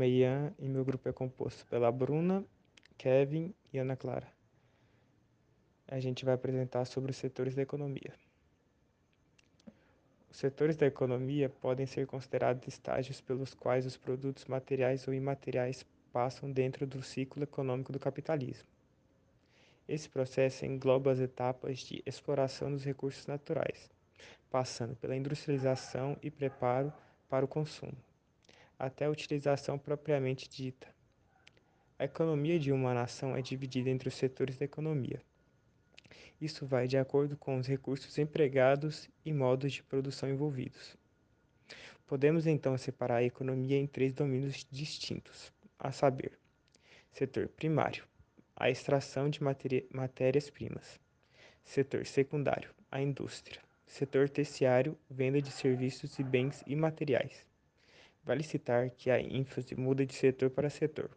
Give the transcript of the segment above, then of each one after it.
nome é Ian e meu grupo é composto pela Bruna, Kevin e Ana Clara. A gente vai apresentar sobre os setores da economia. Os setores da economia podem ser considerados estágios pelos quais os produtos materiais ou imateriais passam dentro do ciclo econômico do capitalismo. Esse processo engloba as etapas de exploração dos recursos naturais, passando pela industrialização e preparo para o consumo, até a utilização propriamente dita. A economia de uma nação é dividida entre os setores da economia. Isso vai de acordo com os recursos empregados e modos de produção envolvidos. Podemos então separar a economia em três domínios distintos, a saber: setor primário, a extração de matérias-primas. Setor secundário, a indústria. Setor terciário, venda de serviços e bens imateriais. Vale citar que a ênfase muda de setor para setor,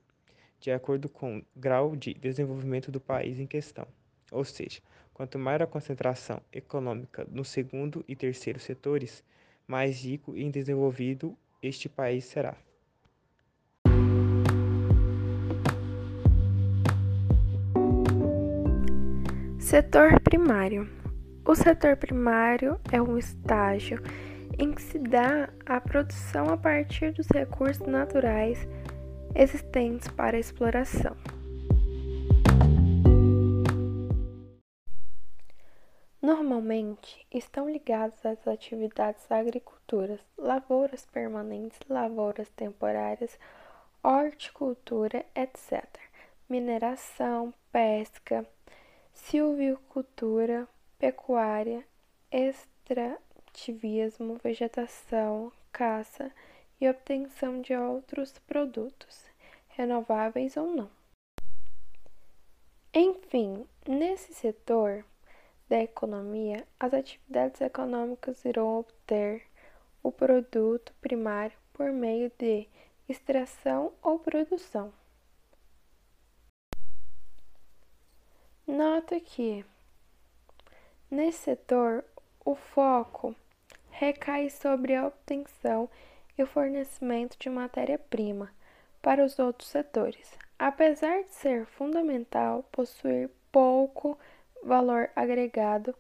de acordo com o grau de desenvolvimento do país em questão. Ou seja, quanto maior a concentração econômica no segundo e terceiro setores, mais rico e desenvolvido este país será. Setor primário. O setor primário é um estágio em que se dá a produção a partir dos recursos naturais existentes para exploração. Normalmente estão ligados às atividades agriculturas, lavouras permanentes, lavouras temporárias, horticultura, etc., mineração, pesca, silvicultura, pecuária, extrativismo, vegetação, caça e obtenção de outros produtos, renováveis ou não. Enfim, nesse setor da economia, as atividades econômicas irão obter o produto primário por meio de extração ou produção. Nota que, nesse setor, o foco recai sobre a obtenção e o fornecimento de matéria-prima para os outros setores, apesar de ser fundamental possuir pouco valor agregado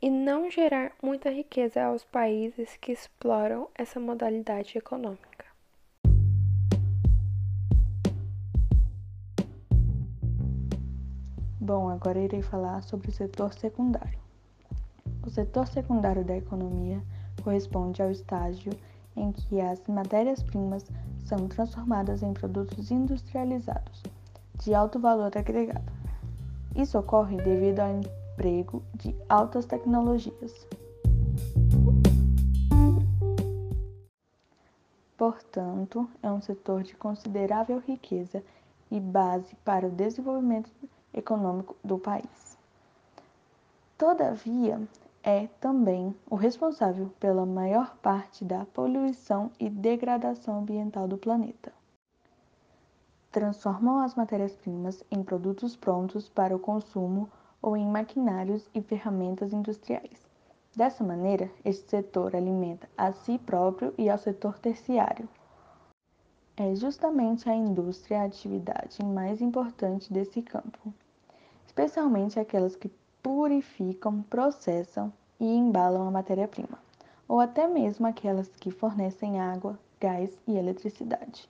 e não gerar muita riqueza aos países que exploram essa modalidade econômica. Bom, agora irei falar sobre o setor secundário. O setor secundário da economia corresponde ao estágio em que as matérias-primas são transformadas em produtos industrializados de alto valor agregado. Isso ocorre devido ao emprego de altas tecnologias. Portanto, é um setor de considerável riqueza e base para o desenvolvimento econômico do país. Todavia, é também o responsável pela maior parte da poluição e degradação ambiental do planeta. Transformam as matérias-primas em produtos prontos para o consumo ou em maquinários e ferramentas industriais. Dessa maneira, este setor alimenta a si próprio e ao setor terciário. É justamente a indústria a atividade mais importante desse campo especialmente aquelas que purificam, processam e embalam a matéria-prima, ou até mesmo aquelas que fornecem água, gás e eletricidade.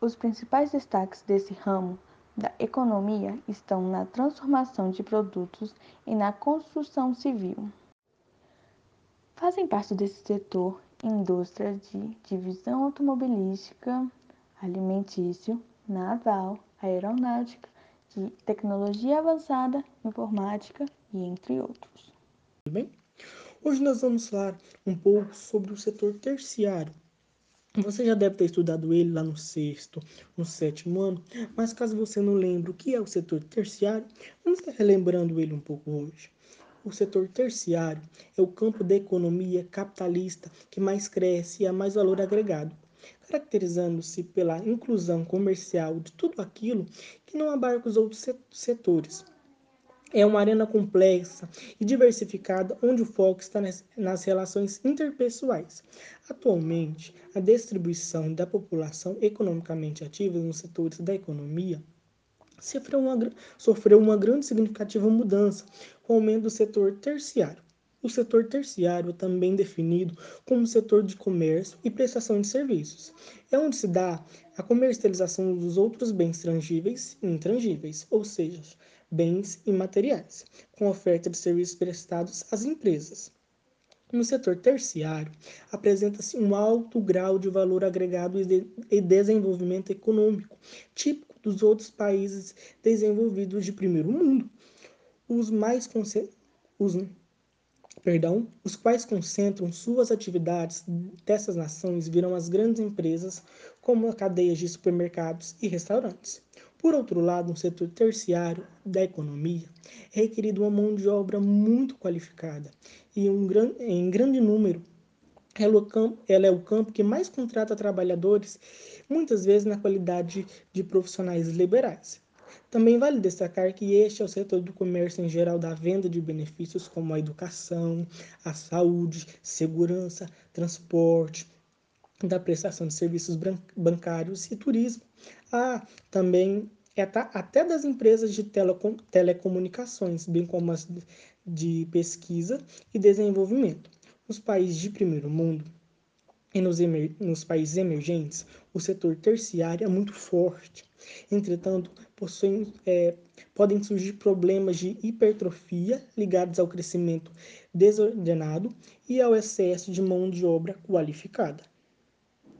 Os principais destaques desse ramo da economia estão na transformação de produtos e na construção civil. Fazem parte desse setor indústrias de divisão automobilística, alimentício, naval, aeronáutica, de tecnologia avançada, informática e entre outros. Tudo bem? Hoje nós vamos falar um pouco sobre o setor terciário. Você já deve ter estudado ele lá no sexto, no sétimo ano, mas caso você não lembre o que é o setor terciário, vamos estar relembrando ele um pouco hoje. O setor terciário é o campo da economia capitalista que mais cresce e há mais valor agregado caracterizando-se pela inclusão comercial de tudo aquilo que não abarca os outros setores. é uma arena complexa e diversificada onde o foco está nas relações interpessoais. Atualmente, a distribuição da população economicamente ativa nos setores da economia sofreu uma, sofreu uma grande significativa mudança com o aumento do setor terciário. O setor terciário é também definido como setor de comércio e prestação de serviços. É onde se dá a comercialização dos outros bens tangíveis e intangíveis, ou seja, bens imateriais, com oferta de serviços prestados às empresas. No setor terciário, apresenta-se um alto grau de valor agregado e desenvolvimento econômico, típico dos outros países desenvolvidos de primeiro mundo, os mais os, perdão, os quais concentram suas atividades dessas nações viram as grandes empresas como cadeias de supermercados e restaurantes. Por outro lado, no setor terciário da economia, é requerida uma mão de obra muito qualificada e um gran, em grande número. Ela é, ela é o campo que mais contrata trabalhadores, muitas vezes na qualidade de profissionais liberais. Também vale destacar que este é o setor do comércio em geral da venda de benefícios como a educação, a saúde, segurança, transporte, da prestação de serviços bancários e turismo. Há também é até das empresas de telecom, telecomunicações, bem como as de pesquisa e desenvolvimento. Nos países de primeiro mundo e nos, emer, nos países emergentes, o setor terciário é muito forte. Entretanto, possuem, é, podem surgir problemas de hipertrofia ligados ao crescimento desordenado e ao excesso de mão de obra qualificada.